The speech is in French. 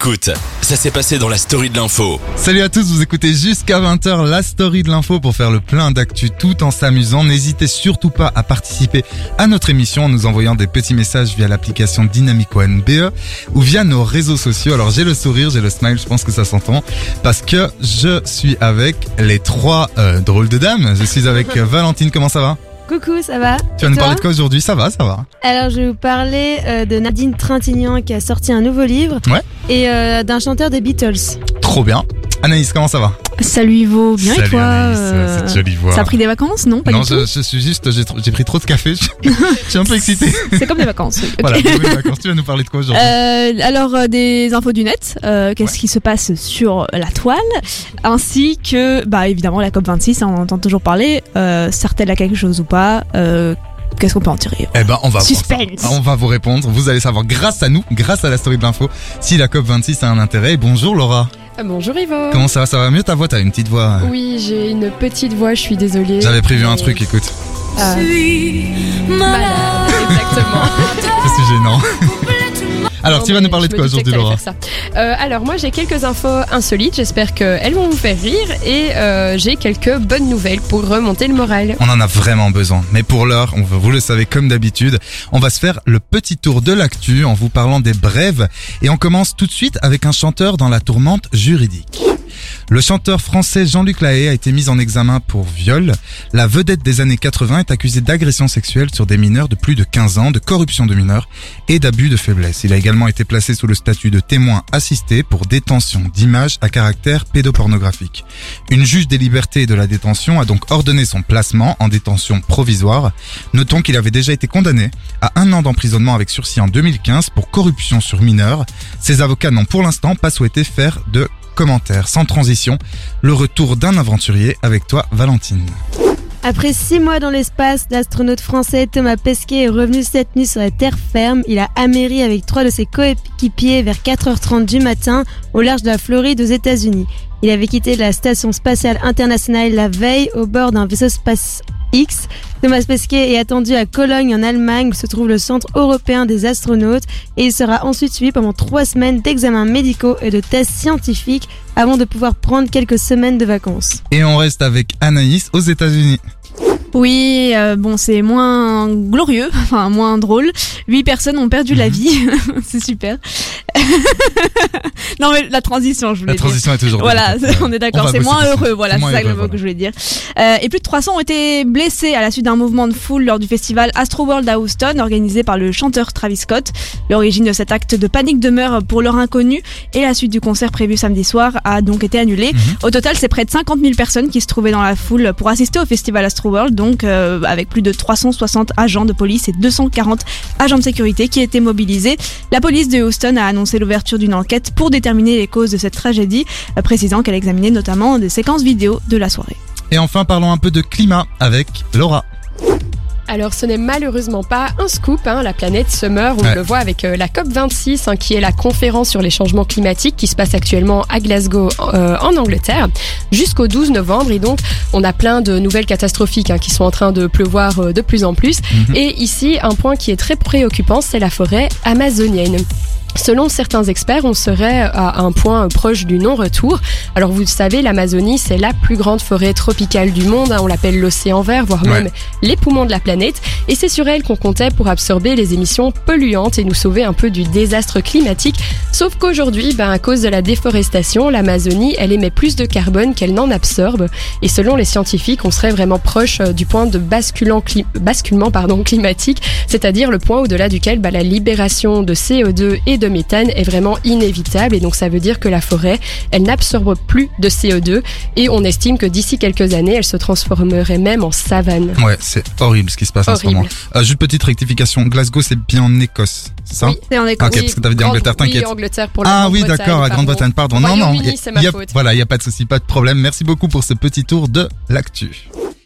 Écoute, ça s'est passé dans la story de l'info. Salut à tous, vous écoutez jusqu'à 20h la story de l'info pour faire le plein d'actu tout en s'amusant. N'hésitez surtout pas à participer à notre émission en nous envoyant des petits messages via l'application Dynamico NBE ou via nos réseaux sociaux. Alors j'ai le sourire, j'ai le smile, je pense que ça s'entend parce que je suis avec les trois euh, drôles de dames. Je suis avec euh, Valentine, comment ça va? Coucou, ça va Tu vas nous parler de quoi aujourd'hui? Ça va, ça va. Alors, je vais vous parler euh, de Nadine Trintignant qui a sorti un nouveau livre Ouais. et euh, d'un chanteur des Beatles. Trop bien. Anaïs, comment ça va? Salut Ivo, bien Salut et toi Anaïs, euh, cette jolie voix. Ça a pris des vacances, non? Pas non, du je, je suis juste, j'ai pris trop de café. Je je suis un peu excité. tout. C'est comme des vacances. oui. Voilà, nouvelles vacances. Tu vas nous parler de quoi aujourd'hui? Euh, alors euh, des infos du net, euh, qu'est-ce qui se passe sur la toile, ainsi que bah évidemment la COP 26, on en entend toujours parler. Euh, Sert-elle à quelque chose ou pas Qu'est-ce qu'on peut en tirer? Eh ben, on va Suspense. ça. On va vous répondre. Vous allez savoir grâce à nous, grâce à la story de l'info, si la COP 26 a un intérêt. Bonjour Laura. Ah, Bonjour Ivo. Comment ça va Ça va mieux ta voix T'as une petite voix. Oui, j'ai une petite voix, je suis désolée. J'avais prévu un truc, écoute. Ah, malade, exactement. C'est gênant. Alors, tu vas nous parler de quoi aujourd'hui Laura. Euh, Alors moi j'ai quelques infos insolites, j'espère qu'elles vont vous faire rire et euh, j'ai quelques bonnes nouvelles pour remonter le moral. On en a vraiment besoin. Mais pour l'heure, on vous le savez comme d'habitude, on va se faire le petit tour de l'actu en vous parlant des brèves. Et on commence tout de suite avec un chanteur dans la tourmente juridique. Le chanteur français Jean-Luc Lahaye a été mis en examen pour viol. La vedette des années 80 est accusée d'agression sexuelle sur des mineurs de plus de 15 ans, de corruption de mineurs et d'abus de faiblesse. Il a également été placé sous le statut de témoin assisté pour détention d'images à caractère pédopornographique. Une juge des libertés et de la détention a donc ordonné son placement en détention provisoire. Notons qu'il avait déjà été condamné à un an d'emprisonnement avec sursis en 2015 pour corruption sur mineurs. Ses avocats n'ont pour l'instant pas souhaité faire de commentaires. Sans transition, le retour d'un aventurier avec toi, Valentine. Après six mois dans l'espace, l'astronaute français Thomas Pesquet est revenu cette nuit sur la terre ferme. Il a améri avec trois de ses coéquipiers vers 4h30 du matin au large de la Floride aux États-Unis. Il avait quitté la station spatiale internationale la veille au bord d'un vaisseau Space Thomas Pesquet est attendu à Cologne en Allemagne où se trouve le Centre européen des astronautes et il sera ensuite suivi pendant trois semaines d'examens médicaux et de tests scientifiques avant de pouvoir prendre quelques semaines de vacances. Et on reste avec Anaïs aux États-Unis. Oui, euh, bon, c'est moins glorieux, enfin moins drôle. Huit personnes ont perdu la Mhm. vie, c'est super. non mais la transition, je voulais La dire. transition est toujours Voilà, on est d'accord, c'est moins heureux, voilà, C'est ça le mot voilà. que je voulais dire. Euh, et plus de 300 ont été blessés à la suite d'un mouvement de foule lors du festival Astroworld à Houston, organisé par le chanteur Travis Scott. L'origine de cet acte de panique demeure pour l'heure inconnue, et la suite du concert prévu samedi soir a donc été annulée. Mhm. Au total, c'est près de 50 000 personnes qui se trouvaient dans la foule pour assister au festival Astroworld, donc euh, avec plus de 360 agents de police et 240 agents de sécurité qui étaient mobilisés. La police de Houston a annoncé l'ouverture d'une enquête pour déterminer les causes de cette tragédie, euh, précisant qu'elle examinait notamment des séquences vidéo de la soirée. Et enfin, parlons un peu de climat avec Laura. Alors ce n'est malheureusement pas un scoop, hein, la planète se meurt, on Ouais. le voit avec euh, la COP26 hein, qui est la conférence sur les changements climatiques qui se passe actuellement à Glasgow euh, en Angleterre jusqu'au 12 novembre et donc on a plein de nouvelles catastrophiques hein, qui sont en train de pleuvoir euh, de plus en plus Mhm. et ici un point qui est très préoccupant c'est la forêt amazonienne. Selon certains experts, on serait à un point proche du non-retour. Alors vous le savez, l'Amazonie, c'est la plus grande forêt tropicale du monde. hein. On l'appelle l'océan vert, voire Ouais. même les poumons de la planète. Et c'est sur elle qu'on comptait pour absorber les émissions polluantes et nous sauver un peu du désastre climatique. Sauf qu'aujourd'hui, ben, à cause de la déforestation, l'Amazonie, elle émet plus de carbone qu'elle n'en absorbe. Et selon les scientifiques, on serait vraiment proche euh, du point de basculant cli- basculement pardon, climatique, c'est-à-dire le point au-delà duquel ben, la libération de CO2 et de méthane est vraiment inévitable. Et donc ça veut dire que la forêt, elle n'absorbe plus de CO2 et on estime que d'ici quelques années, elle se transformerait même en savane. Ouais, c'est horrible ce qui se passe en ce moment. Euh, juste petite rectification. Glasgow, c'est bien en Écosse, ça Oui. C'est en Ok, Écosse. parce que t'avais dit Angleterre, t'inquiète. Oui, Angleterre pour la Ah oui, d'accord, la. Grande-Bretagne, pardon. Non, non, Royaume-Uni, y- c'est ma y a- faute. voilà, il y a pas de souci, pas de problème. Merci beaucoup pour ce petit tour de l'actu.